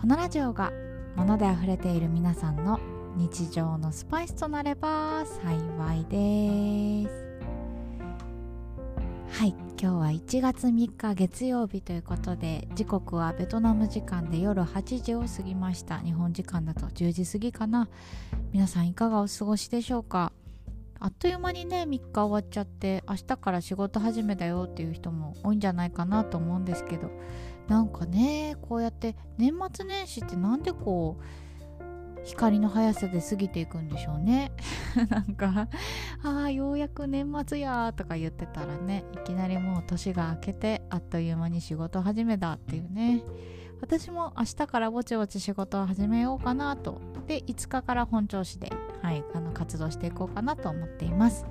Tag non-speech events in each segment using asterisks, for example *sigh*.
このラジオが物で溢れている皆さんの日常のスパイスとなれば幸いです。はい今日は1月3日月曜日ということで時刻はベトナム時間で夜8時を過ぎました。日本時間だと10時過ぎかな。皆さんいかがお過ごしでしょうか？あっという間にね3日終わっちゃって明日から仕事始めだよっていう人も多いんじゃないかなと思うんですけど。なんかねこうやって年末年始ってなんでこう光の速さで過ぎていくんでしょうね。*laughs* なんか「ああようやく年末や」とか言ってたらねいきなりもう年が明けてあっという間に仕事始めだっていうね。私も明日からぼちぼち仕事を始めようかなと。で5日から本調子で、はい、あの活動していこうかなと思っています。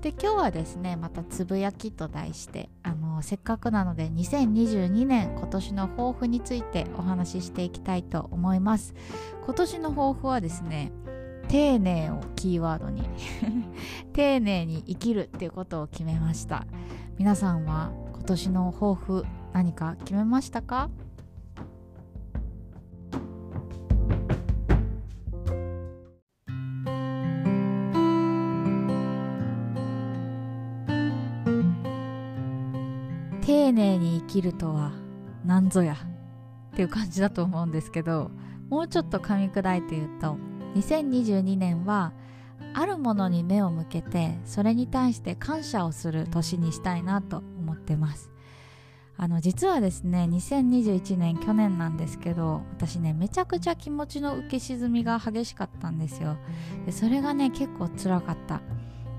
で今日はですねまたつぶやきと題してあのせっかくなので2022年今年の抱負についてお話ししていきたいと思います。今年の抱負はですね丁寧をキーワードに *laughs* 丁寧に生きるっていうことを決めました。皆さんは今年の抱負何か決めましたか？きるとは何ぞや。っていう感じだと思うんですけどもうちょっと噛み砕いて言うと2022年はあるものに目を向けてそれに対して感謝をする年にしたいなと思ってます。あの実はですね2021年去年なんですけど私ねめちゃくちゃ気持ちの浮き沈みが激しかったんですよ。でそれがね結構辛かった。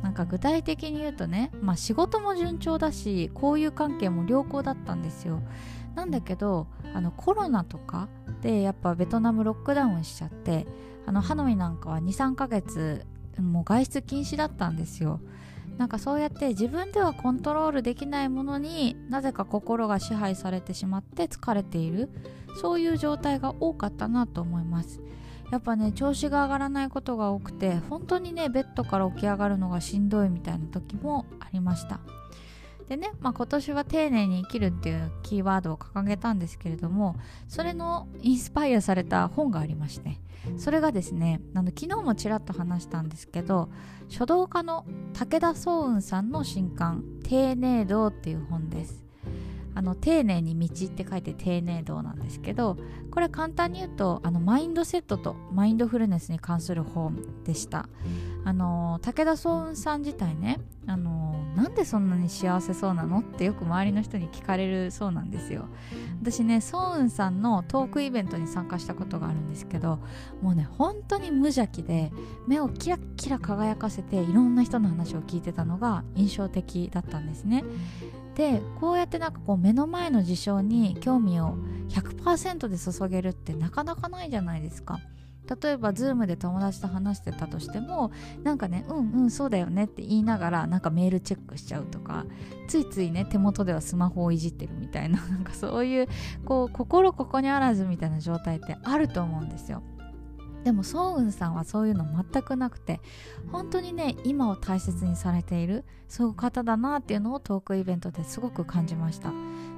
なんか具体的に言うとね、まあ、仕事も順調だし交友関係も良好だったんですよ。なんだけどあのコロナとかでやっぱベトナムロックダウンしちゃってあのハノイなんかは23ヶ月もう外出禁止だったんですよ。なんかそうやって自分ではコントロールできないものになぜか心が支配されてしまって疲れている。そういう状態が多かったなと思います。やっぱね調子が上がらないことが多くて本当にねベッドから起き上がるのがしんどいみたいな時もありました。でね、まあ、今年は丁寧に生きるっていうキーワードを掲げたんですけれどもそれのインスパイアされた本がありましてそれがですねあの昨日もちらっと話したんですけど書道家の武田壮雲さんの新刊「丁寧道」っていう本です。あの丁寧に道って書いて丁寧道なんですけどこれ簡単に言うとあのマインドセットとマインドフルネスに関する本でした。あの武田壮雲さん自体ねあのなんでそんなに幸せそうなのってよく周りの人に聞かれるそうなんですよ。私ねソウンさんのトークイベントに参加したことがあるんですけどもうね本当に無邪気で目をキラキラ輝かせていろんな人の話を聞いてたのが印象的だったんですね。でこうやってなんかこう目の前の事象に興味を100%で注げるってなかなかないじゃないですか。例えば Zoom で友達と話してたとしてもなんかねうんうんそうだよねって言いながらなんかメールチェックしちゃうとかついついね手元ではスマホをいじってるみたいななんかそういうこう心ここにあらずみたいな状態ってあると思うんですよ。でもソウンさんはそういうの全くなくて本当にね今を大切にされているそういう方だなっていうのをトークイベントですごく感じました。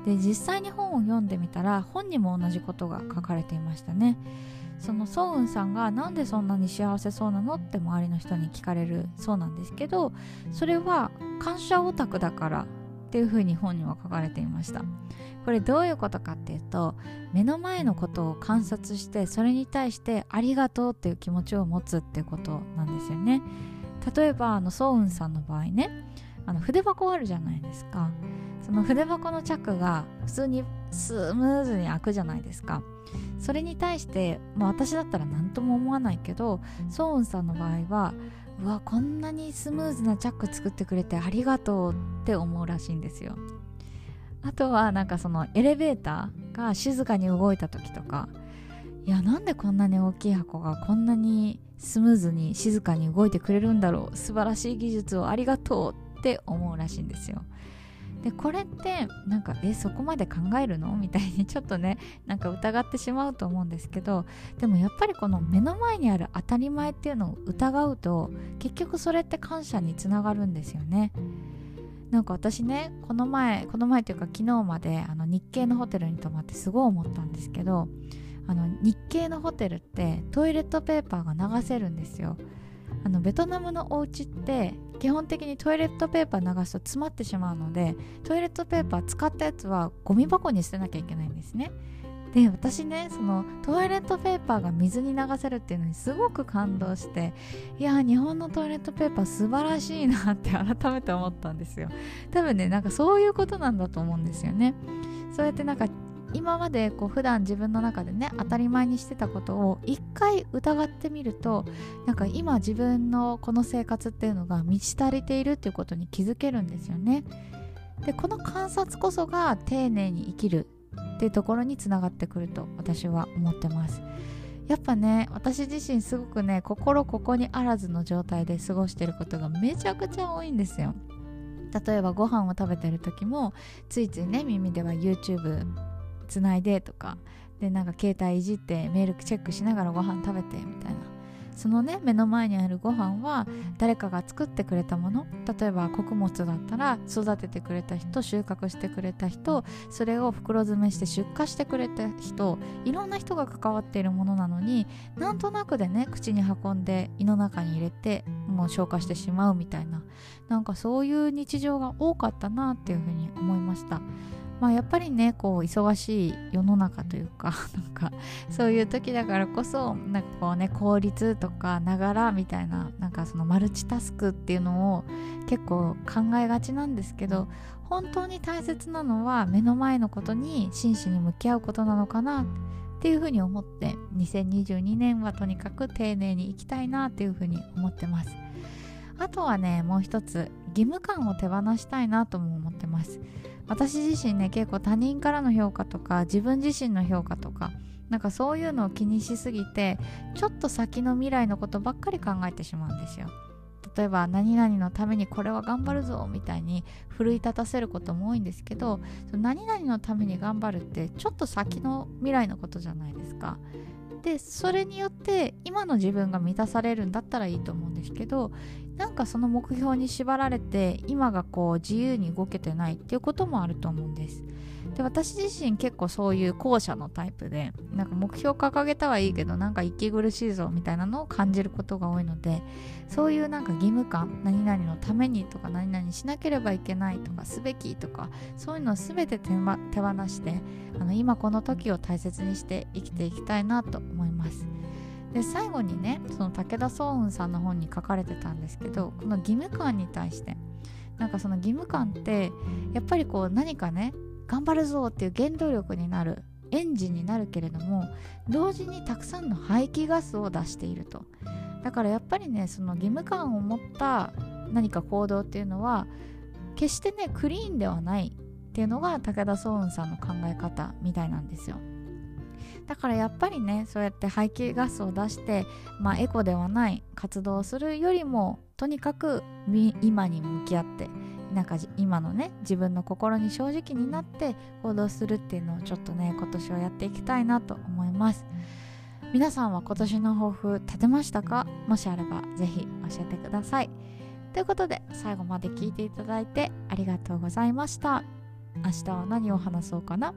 で実際に本を読んでみたら本にも同じことが書かれていましたね。そのソウンさんがなんでそんなに幸せそうなのって周りの人に聞かれるそうなんですけどそれは感謝オタクだからっていうふうに本には書かれていました。これどういうことかっていうと目の前のことを観察してそれに対してありがとうっていう気持ちを持つっていうことなんですよね。例えばあのソウンさんの場合ねあの筆箱あるじゃないですか。その筆箱のチャックが普通にスムーズに開くじゃないですか。それに対して、まあ、私だったら何とも思わないけどソウンさんの場合はうわこんなにスムーズなチャック作ってくれてありがとうって思うらしいんですよ。あとはなんかそのエレベーターが静かに動いた時とかいやなんでこんなに大きい箱がこんなにスムーズに静かに動いてくれるんだろう素晴らしい技術をありがとうって思うらしいんですよ。でこれってなんかえそこまで考えるの？みたいにちょっとねなんか疑ってしまうと思うんですけどでもやっぱりこの目の前にある当たり前っていうのを疑うと結局それって感謝につながるんですよね。なんか私ねこの前この前というか昨日まであの日系のホテルに泊まってすごい思ったんですけどあの日系のホテルってトイレットペーパーが流せるんですよ。あのベトナムのお家って基本的にトイレットペーパー流すと詰まってしまうのでトイレットペーパー使ったやつはゴミ箱に捨てなきゃいけないんですね。で私ねそのトイレットペーパーが水に流せるっていうのにすごく感動していや日本のトイレットペーパー素晴らしいなって改めて思ったんですよ。多分ねなんかそういうことなんだと思うんですよね。そうやってなんか今までこう普段自分の中でね当たり前にしてたことを一回疑ってみるとなんか今自分のこの生活っていうのが満ち足りているっていうことに気づけるんですよね。でこの観察こそが丁寧に生きるっていうところにつながってくると私は思ってます。やっぱね私自身すごくね心ここにあらずの状態で過ごしてることがめちゃくちゃ多いんですよ。例えばご飯を食べてる時もついついね耳では YouTube つないでとかでなんか携帯いじってメールチェックしながらご飯食べてみたいな。そのね目の前にあるご飯は誰かが作ってくれたもの。例えば穀物だったら育ててくれた人収穫してくれた人それを袋詰めして出荷してくれた人いろんな人が関わっているものなのになんとなくでね口に運んで胃の中に入れてもう消化してしまうみたいな。なんかそういう日常が多かったなっていうふうに思いました。まあ、やっぱりねこう忙しい世の中というか *laughs* なんかそういう時だからこそなんかこうね効率とかながらみたいななんかそのマルチタスクっていうのを結構考えがちなんですけど本当に大切なのは目の前のことに真摯に向き合うことなのかなっていうふうに思って2022年はとにかく丁寧にいきたいなっていうふうに思ってます。あとはねもう一つ義務感を手放したいなとも思ってます。私自身ね結構他人からの評価とか自分自身の評価とかなんかそういうのを気にしすぎてちょっと先の未来のことばっかり考えてしまうんですよ。例えば何々のためにこれは頑張るぞみたいに奮い立たせることも多いんですけど何々のために頑張るってちょっと先の未来のことじゃないですか。でそれによって今の自分が満たされるんだったらいいと思うんですけどなんかその目標に縛られて今がこう自由に動けてないっていうこともあると思うんです。で私自身結構そういう後者のタイプでなんか目標掲げたはいいけどなんか息苦しいぞみたいなのを感じることが多いのでそういうなんか義務感何々のためにとか何々しなければいけないとかすべきとかそういうのを全て手,、ま、手放してあの今この時を大切にして生きていきたいなと思います。で最後にねその武田壮雲さんの本に書かれてたんですけどこの義務感に対してなんかその義務感ってやっぱりこう何かね頑張るぞっていう原動力になるエンジンになるけれども同時にたくさんの排気ガスを出していると。だからやっぱりねその義務感を持った何か行動っていうのは決してねクリーンではないっていうのが武田壮雲さんの考え方みたいなんですよ。だからやっぱりねそうやって排気ガスを出して、まあ、エコではない活動をするよりもとにかく今に向き合ってなんか今のね自分の心に正直になって行動するっていうのをちょっとね今年はやっていきたいなと思います。皆さんは今年の抱負立てましたか？もしあればぜひ教えてください。ということで最後まで聞いていただいてありがとうございました。明日は何を話そうかな？